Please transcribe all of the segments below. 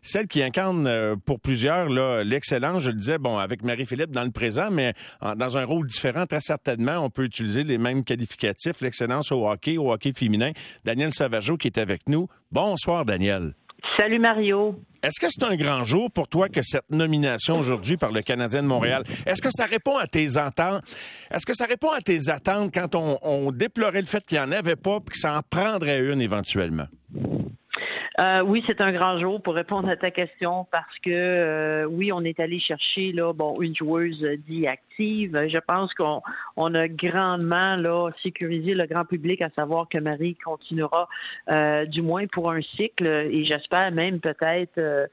celle qui incarne euh, pour plusieurs l'excellence, je le disais, bon, avec Marie-Philippe dans le présent, mais dans un rôle différent, très certainement, on peut utiliser les mêmes qualificatifs, l'excellence au hockey, au hockey féminin. Daniel Savageau qui est avec nous. Bonsoir, Daniel. Salut Mario. Est-ce que c'est un grand jour pour toi que cette nomination aujourd'hui par le Canadien de Montréal, est-ce que ça répond à tes attentes? Est-ce que ça répond à tes attentes quand on, déplorait le fait qu'il n'y en avait pas et que ça en prendrait une éventuellement? Euh, oui, c'est un grand jour pour répondre à ta question parce que euh, oui, on est allé chercher là, bon, une joueuse dit active. Je pense qu'on on a grandement là sécurisé le grand public à savoir que Marie continuera euh, du moins pour un cycle et j'espère même peut-être euh,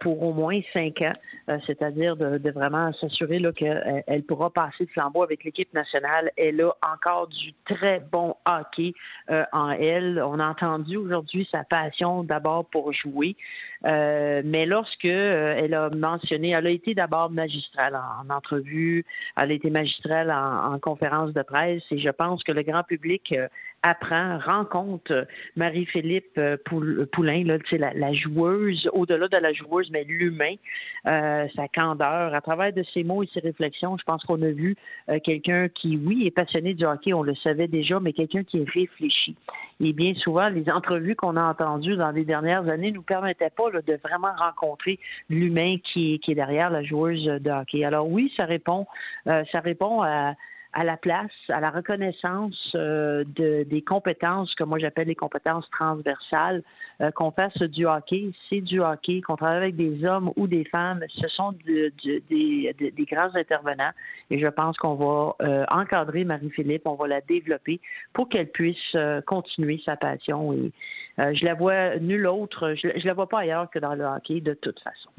pour au moins cinq ans, euh, c'est-à-dire de, vraiment s'assurer qu'elle elle pourra passer de flambeau avec l'équipe nationale. Elle a encore du très bon hockey euh, en elle. On a entendu aujourd'hui sa passion d'abord pour jouer, mais lorsque elle a mentionné, elle a été d'abord magistrale en, entrevue, elle a été magistrale en, en, conférence de presse, et je pense que le grand public apprend, rencontre Marie-Philippe Poulain, là, la, la joueuse, au-delà de la joueuse, mais l'humain, euh, sa candeur. À travers de ses mots et ses réflexions, je pense qu'on a vu euh, quelqu'un qui, oui, est passionné du hockey, on le savait déjà, mais quelqu'un qui est réfléchi. Et bien souvent, les entrevues qu'on a entendues dans les dernières années nous permettaient pas de vraiment rencontrer l'humain qui, qui est derrière la joueuse de hockey. Alors oui, ça répond, euh, ça répond à à la place, à la reconnaissance euh, de, des compétences que moi j'appelle les compétences transversales, euh, qu'on fasse du hockey, c'est du hockey, qu'on travaille avec des hommes ou des femmes, ce sont des, des, grands intervenants. Et je pense qu'on va euh, encadrer Marie-Philippe, on va la développer pour qu'elle puisse continuer sa passion et je la vois nulle autre, je, la vois pas ailleurs que dans le hockey de toute façon.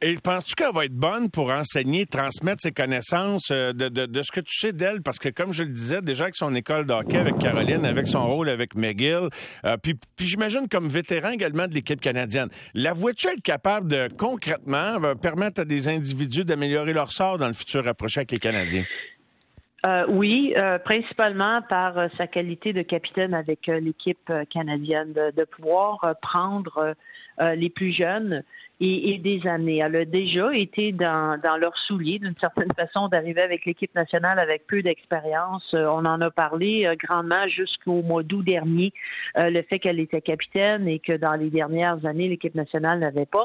Et penses-tu qu'elle va être bonne pour enseigner, transmettre ses connaissances de, de, de ce que tu sais d'elle? Parce que, comme je le disais, déjà avec son école de hockey, avec Caroline, avec son rôle avec McGill, euh, puis, j'imagine comme vétéran également de l'équipe canadienne, la vois-tu être capable de, concrètement, euh, permettre à des individus d'améliorer leur sort dans le futur approché avec les Canadiens? Euh, oui, euh, principalement par euh, sa qualité de capitaine avec l'équipe canadienne, de, de pouvoir prendre les plus jeunes et, des années. Elle a déjà été dans, dans leurs souliers, d'une certaine façon, d'arriver avec l'équipe nationale avec peu d'expérience. Euh, on en a parlé euh, grandement jusqu'au mois d'août dernier, euh, le fait qu'elle était capitaine et que dans les dernières années, l'équipe nationale n'avait pas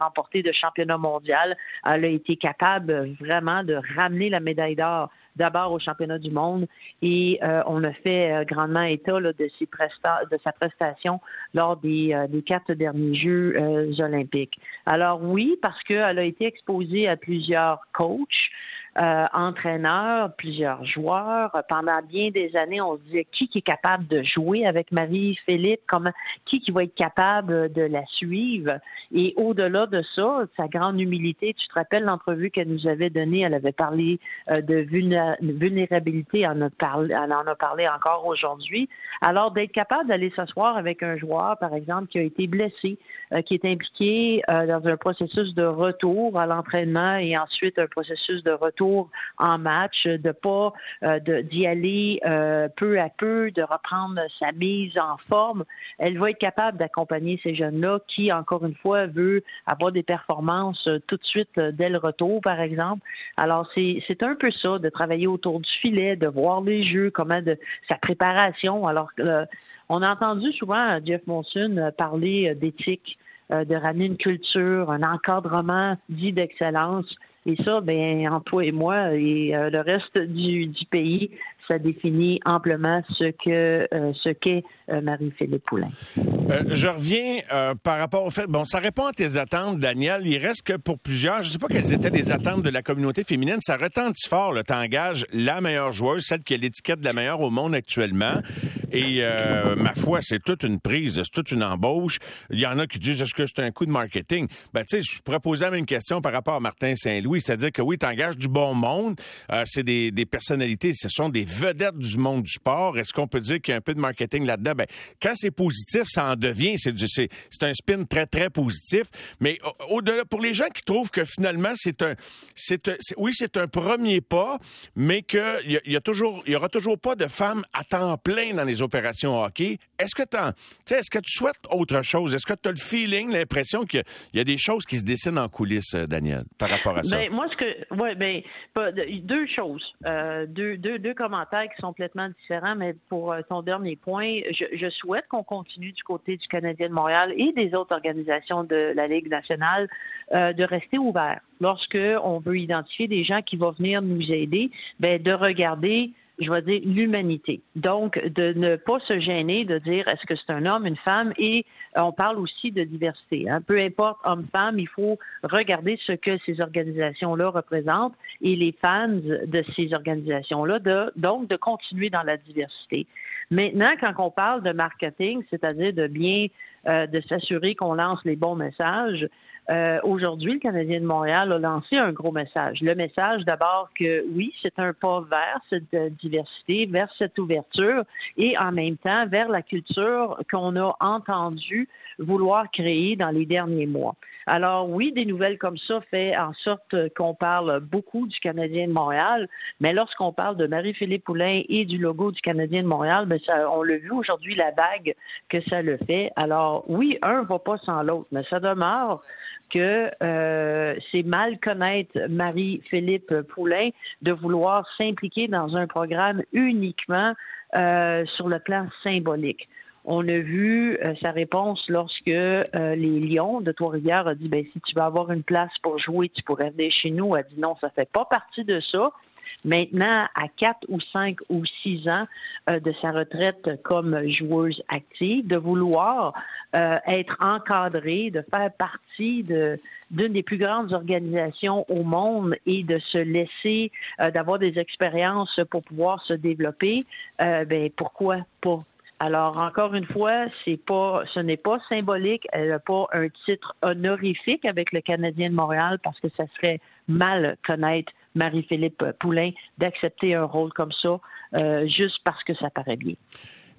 remporté de championnat mondial. Elle a été capable vraiment de ramener la médaille d'or d'abord au championnat du monde et on a fait grandement état de, ses de sa prestation lors des, des quatre derniers Jeux olympiques. Alors oui, parce qu'elle a été exposée à plusieurs coachs, euh, entraîneurs, plusieurs joueurs. Pendant bien des années, on se disait qui, qui est capable de jouer avec Marie-Philippe, comment, qui, qui va être capable de la suivre? Et au-delà de ça, sa grande humilité, tu te rappelles l'entrevue qu'elle nous avait donnée, elle avait parlé euh, de vulnérabilité, elle en a parlé, en a parlé encore aujourd'hui. Alors, d'être capable d'aller s'asseoir avec un joueur, par exemple, qui a été blessé, euh, qui est impliqué dans un processus de retour à l'entraînement et ensuite un processus de retour en match, de pas euh, d'y aller euh, peu à peu, de reprendre sa mise en forme. Elle va être capable d'accompagner ces jeunes-là qui, encore une fois, veut avoir des performances euh, tout de suite dès le retour, par exemple. Alors, c'est un peu ça, de travailler autour du filet, de voir les jeux, comment de sa préparation. Alors, on a entendu souvent Jeff Monson parler d'éthique, de ramener une culture, un encadrement dit d'excellence. Et ça, ben, en toi et moi et euh, le reste du, du pays, ça définit amplement ce que euh, ce qu'est euh, Marie-Philippe Poulain. Euh, je reviens par rapport au fait, bon, ça répond à tes attentes, Daniel. Il reste que pour plusieurs, je ne sais pas quelles étaient les attentes de la communauté féminine, ça retentit fort. Tu engages la meilleure joueuse, celle qui a l'étiquette de la meilleure au monde actuellement. Et ma foi, c'est toute une prise, c'est toute une embauche. Il y en a qui disent, est-ce que c'est un coup de marketing? Ben, tu sais, je la même question par rapport à Martin Saint-Louis, c'est-à-dire que oui, tu engages du bon monde, c'est des, des personnalités, ce sont des vedette du monde du sport. Est-ce qu'on peut dire qu'il y a un peu de marketing là-dedans? Ben, quand c'est positif, ça en devient. C'est, c'est, c'est un spin très, très positif. Mais au-delà, pour les gens qui trouvent que finalement, c'est un, c'est, oui, c'est un premier pas, mais qu'il y, y, a toujours, y aura toujours pas de femmes à temps plein dans les opérations hockey. Est-ce que, est-ce que tu souhaites autre chose? Est-ce que tu as le feeling, l'impression qu'il y a des choses qui se dessinent en coulisses, euh, Daniel, par rapport à ça? Ben, moi, ce que. Oui, ben, deux choses. Euh, deux, deux, deux, commentaires qui sont complètement différents, mais pour euh, ton dernier point, je souhaite qu'on continue du côté du Canadien de Montréal et des autres organisations de la Ligue nationale euh, de rester ouvert. Lorsque on veut identifier des gens qui vont venir nous aider, ben, de regarder je vais dire, l'humanité. Donc, de ne pas se gêner de dire est-ce que c'est un homme, une femme, et on parle aussi de diversité. Hein. Peu importe homme-femme, il faut regarder ce que ces organisations-là représentent et les fans de ces organisations-là, donc de continuer dans la diversité. Maintenant, quand on parle de marketing, c'est-à-dire de bien euh, de s'assurer qu'on lance les bons messages, euh, aujourd'hui, le Canadien de Montréal a lancé un gros message. Le message d'abord que oui, c'est un pas vers cette euh, diversité, vers cette ouverture et en même temps vers la culture qu'on a entendu vouloir créer dans les derniers mois. Alors oui, des nouvelles comme ça fait en sorte qu'on parle beaucoup du Canadien de Montréal, mais lorsqu'on parle de Marie-Philippe Poulain et du logo du Canadien de Montréal, ben ça, on l'a vu aujourd'hui la vague que ça le fait. Alors oui, un va pas sans l'autre, mais ça demeure que euh, c'est mal connaître Marie-Philippe Poulain de vouloir s'impliquer dans un programme uniquement euh, sur le plan symbolique. On a vu euh, sa réponse lorsque les Lions de Trois-Rivières a dit ben si tu veux avoir une place pour jouer, tu pourrais venir chez nous. Elle a dit non, ça fait pas partie de ça. Maintenant, à quatre ou cinq ou six ans euh, de sa retraite comme joueuse active, de vouloir euh, être encadrée, de faire partie d'une des plus grandes organisations au monde et de se laisser euh, d'avoir des expériences pour pouvoir se développer, ben pourquoi pas? Alors, encore une fois, c'est pas, ce n'est pas symbolique. Elle n'a pas un titre honorifique avec le Canadien de Montréal parce que ça serait mal connaître Marie-Philippe Poulain d'accepter un rôle comme ça euh, juste parce que ça paraît bien.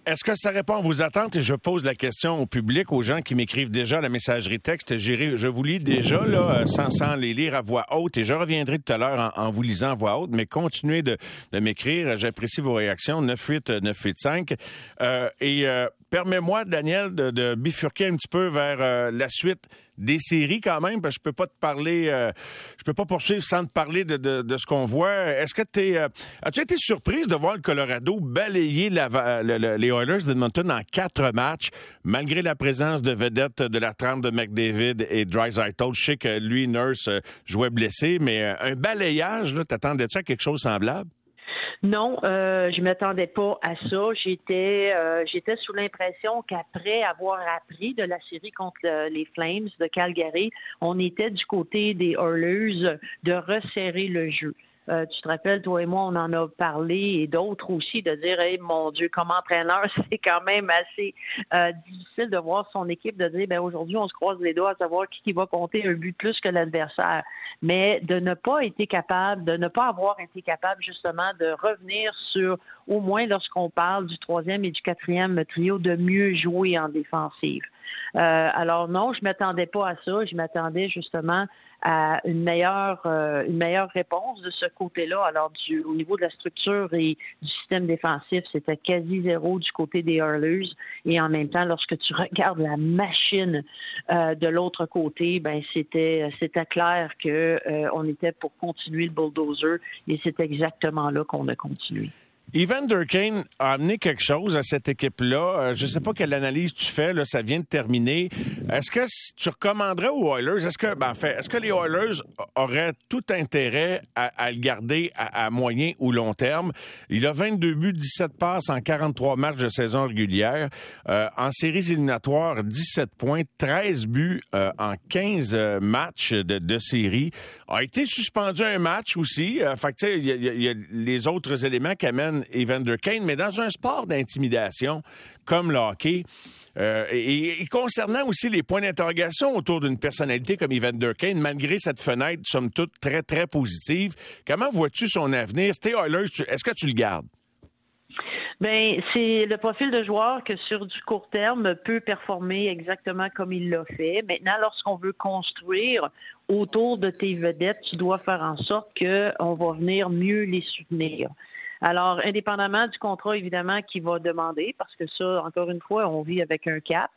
Est-ce que ça répond à vos attentes? Et je pose la question au public, aux gens qui m'écrivent déjà la messagerie texte. Je vous lis déjà là, euh, sans, les lire à voix haute et je reviendrai tout à l'heure en, vous lisant à voix haute, mais continuez de, m'écrire. J'apprécie vos réactions. 98 985. Euh, et euh, permets-moi, Daniel, de, bifurquer un petit peu vers la suite des séries quand même, parce que je peux pas te parler, euh, je peux pas poursuivre sans te parler de, de, ce qu'on voit. Est-ce que tu euh, as-tu été surprise de voir le Colorado balayer la, les Oilers d'Edmonton en quatre matchs, malgré la présence de vedettes de la trame de McDavid et Drysdale? Je sais que lui, Nurse, euh, jouait blessé, mais un balayage, t'attendais-tu à quelque chose de semblable? Non, euh, je m'attendais pas à ça. J'étais, euh, j'étais sous l'impression qu'après avoir appris de la série contre les Flames de Calgary, on était du côté des Oilers de resserrer le jeu. Euh, tu te rappelles, toi et moi, on en a parlé et d'autres aussi de dire, hey, mon Dieu, comme entraîneur, c'est quand même assez euh, difficile de voir son équipe de dire, ben aujourd'hui, on se croise les doigts à savoir qui, qui va compter un but plus que l'adversaire. Mais de ne pas être capable, de ne pas avoir été capable justement de revenir sur, au moins lorsqu'on parle du troisième et du quatrième trio, de mieux jouer en défensive. Euh, alors non, je m'attendais pas à ça. Je m'attendais justement à une meilleure euh, une meilleure réponse de ce côté-là. Alors du, au niveau de la structure et du système défensif, c'était quasi zéro du côté des Hurlers. Et en même temps, lorsque tu regardes la machine euh, de l'autre côté, ben c'était c'était clair que on était pour continuer le bulldozer et c'est exactement là qu'on a continué. Evan Durkane a amené quelque chose à cette équipe-là. Euh, je ne sais pas quelle analyse tu fais, là, ça vient de terminer. Est-ce que tu recommanderais aux Oilers, est-ce que, ben, fait, est-ce que les Oilers auraient tout intérêt à, le garder à, moyen ou long terme? Il a 22 buts, 17 passes en 43 matchs de saison régulière. Euh, en séries éliminatoires, 17 points, 13 buts euh, en 15 matchs de, de série. A été suspendu un match aussi. fait que, il y, y, a les autres éléments qui amènent Evander Kane, mais dans un sport d'intimidation comme le hockey, euh, et, concernant aussi les points d'interrogation autour d'une personnalité comme Evander Kane, malgré cette fenêtre, somme toute, très, très positive, comment vois-tu son avenir? Stay est-ce que tu le gardes? Ben, c'est le profil de joueur que sur du court terme peut performer exactement comme il l'a fait. Maintenant, lorsqu'on veut construire autour de tes vedettes, tu dois faire en sorte qu'on va venir mieux les soutenir. Alors, indépendamment du contrat, évidemment, qui va demander, parce que ça, encore une fois, on vit avec un cap.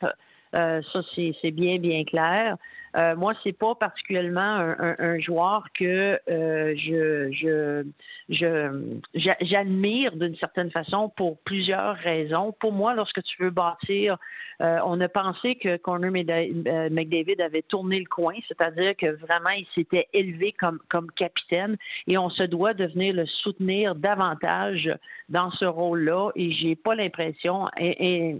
Euh, ça, c'est bien, bien clair. Euh, moi, c'est pas particulièrement un, un, joueur que euh, je, je, j'admire d'une certaine façon pour plusieurs raisons. Pour moi, lorsque tu veux bâtir, euh, on a pensé que Connor McDavid avait tourné le coin, c'est-à-dire que vraiment il s'était élevé comme, comme capitaine et on se doit de venir le soutenir davantage dans ce rôle-là. Et j'ai pas l'impression, et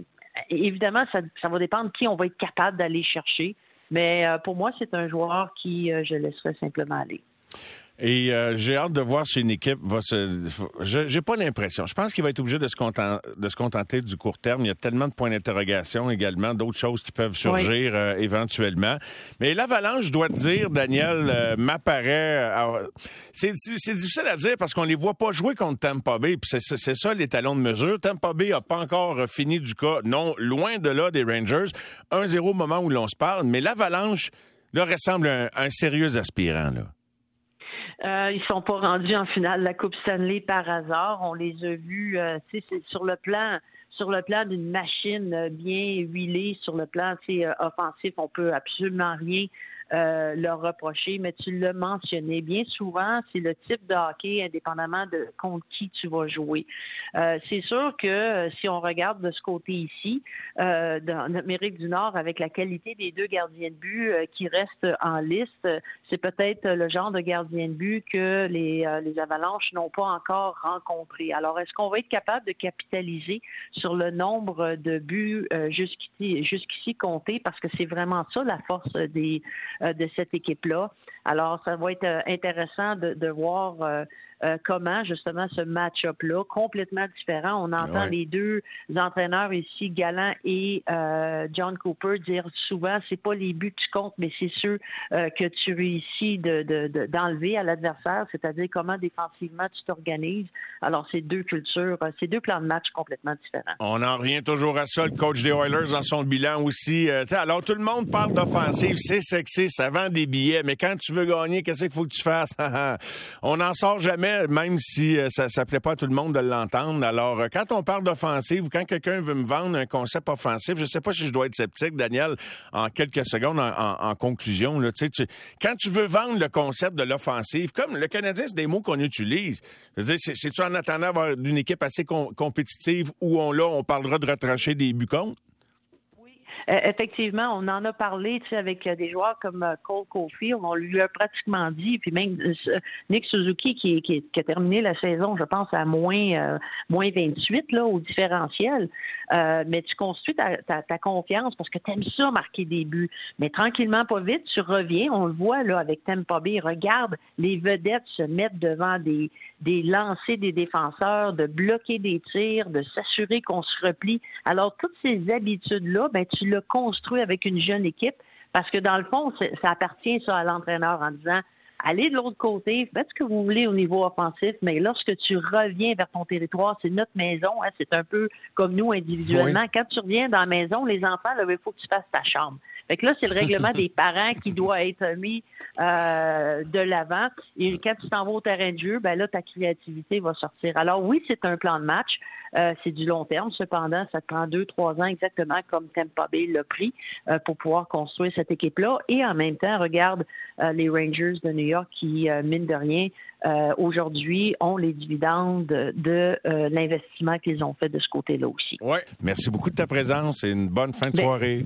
évidemment, ça, ça, va dépendre qui on va être capable d'aller chercher. Mais euh, pour moi, c'est un joueur qui euh, je laisserai simplement aller. Et euh, j'ai hâte de voir si une équipe va se. J'ai pas l'impression. Je pense qu'il va être obligé de se, contenter, de se contenter du court terme. Il y a tellement de points d'interrogation également, d'autres choses qui peuvent surgir euh, éventuellement. Mais l'avalanche, je dois te dire, Daniel, euh, m'apparaît. C'est difficile à dire parce qu'on les voit pas jouer contre Tampa Bay. C'est ça les talons de mesure. Tampa Bay a pas encore fini du cas. Non, loin de là des Rangers. 1-0 au moment où l'on se parle. Mais l'avalanche leur ressemble à un, un sérieux aspirant là. Euh, ils sont pas rendus en finale de la Coupe Stanley par hasard. On les a vus, euh, c'est sur le plan sur le plan d'une machine euh, bien huilée, sur le plan euh, offensif, on peut absolument rien euh, leur reprocher, mais tu l'as mentionné. Bien souvent, c'est le type de hockey, indépendamment de contre qui tu vas jouer. Euh, c'est sûr que euh, si on regarde de ce côté ici, euh, dans l'Amérique du Nord, avec la qualité des deux gardiens de but qui restent en liste, c'est peut-être le genre de gardien de but que les, les Avalanches n'ont pas encore rencontré. Alors, est-ce qu'on va être capable de capitaliser sur le nombre de buts jusqu'ici, jusqu'ici comptés? Parce que c'est vraiment ça la force des, euh, de cette équipe-là. Alors, ça va être euh, intéressant de, de voir euh, comment justement ce match-up-là, complètement différent. On entend les deux entraîneurs ici, Gallant et euh, John Cooper, dire souvent c'est pas les buts que tu comptes, mais c'est ceux euh, que tu réussis d'enlever de, de, à l'adversaire, c'est-à-dire comment défensivement tu t'organises. Alors, c'est deux cultures, c'est deux plans de match complètement différents. On en revient toujours à ça, le coach des Oilers dans son bilan aussi. alors, tout le monde parle d'offensive, c'est sexy, ça vend des billets, mais quand tu veux gagner, qu'est-ce qu'il faut que tu fasses? On n'en sort jamais même si euh, ça ne plaît pas à tout le monde de l'entendre. Alors, euh, quand on parle d'offensive ou quand quelqu'un veut me vendre un concept offensif, je ne sais pas si je dois être sceptique, Daniel, en quelques secondes, en, conclusion. Quand tu veux vendre le concept de l'offensive, comme le Canadien, c'est des mots qu'on utilise. c'est-tu en attendant d'une équipe assez compétitive où on, là, on parlera de retrancher des buts? Euh, effectivement, on en a parlé tu sais, avec euh, des joueurs comme euh, Cole Caulfield. On lui a pratiquement dit, puis même Nick Suzuki qui, qui, qui, a terminé la saison, je pense, à moins, moins 28 là, au différentiel. Euh, mais tu construis ta, ta, ta confiance parce que tu aimes ça marquer des buts. Mais tranquillement, pas vite, tu reviens. On le voit là avec Tampa Bay. Regarde les vedettes se mettre devant des, des lancers des défenseurs, de bloquer des tirs, de s'assurer qu'on se replie. Alors, toutes ces habitudes-là, ben, tu l'as construit avec une jeune équipe parce que dans le fond, ça appartient ça à l'entraîneur en disant allez de l'autre côté, faites ce que vous voulez au niveau offensif, mais lorsque tu reviens vers ton territoire, c'est notre maison, hein, c'est un peu comme nous individuellement. Quand tu reviens dans la maison, les enfants, là, il faut que tu fasses ta chambre. Fait que là, c'est le règlement des parents qui doit être mis euh, de l'avant. Et quand tu t'en vas au terrain de jeu, ben là, ta créativité va sortir. Alors oui, c'est un plan de match. Euh, c'est du long terme. Cependant, ça prend deux, trois ans exactement comme Tampa Bay l'a pris euh, pour pouvoir construire cette équipe-là. Et en même temps, regarde euh, les Rangers de New York qui, mine de rien, aujourd'hui ont les dividendes de, l'investissement qu'ils ont fait de ce côté-là aussi. Oui, merci beaucoup de ta présence et une bonne fin de ben, soirée.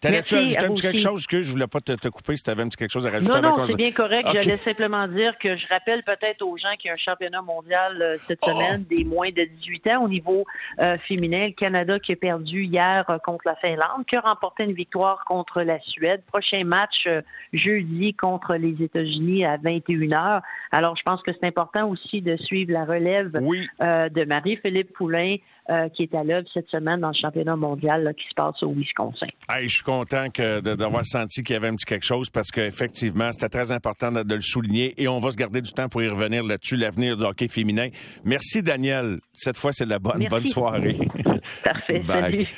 T'allais-tu ajouter un petit quelque chose? Que je voulais pas te, te couper si tu avais un petit quelque chose à rajouter? Non, non, c'est bien correct. J'allais simplement dire que je rappelle peut-être aux gens qu'il y a un championnat mondial euh, cette oh! semaine des moins de 18 ans au niveau euh, féminin. Le Canada qui a perdu hier euh, contre la Finlande, qui a remporté une victoire contre la Suède. Prochain match jeudi contre les États-Unis à 21h. Alors, je pense que c'est important aussi de suivre la relève de Marie-Philippe Poulain, euh, qui est à l'œuvre cette semaine dans le championnat mondial qui se passe au Wisconsin. je suis content que, d'avoir senti qu'il y avait un petit quelque chose parce qu'effectivement, c'était très important de, le souligner et on va se garder du temps pour y revenir là-dessus, l'avenir du hockey féminin. Merci, Daniel. Cette fois, c'est la bonne. Bonne soirée. Parfait. Salut.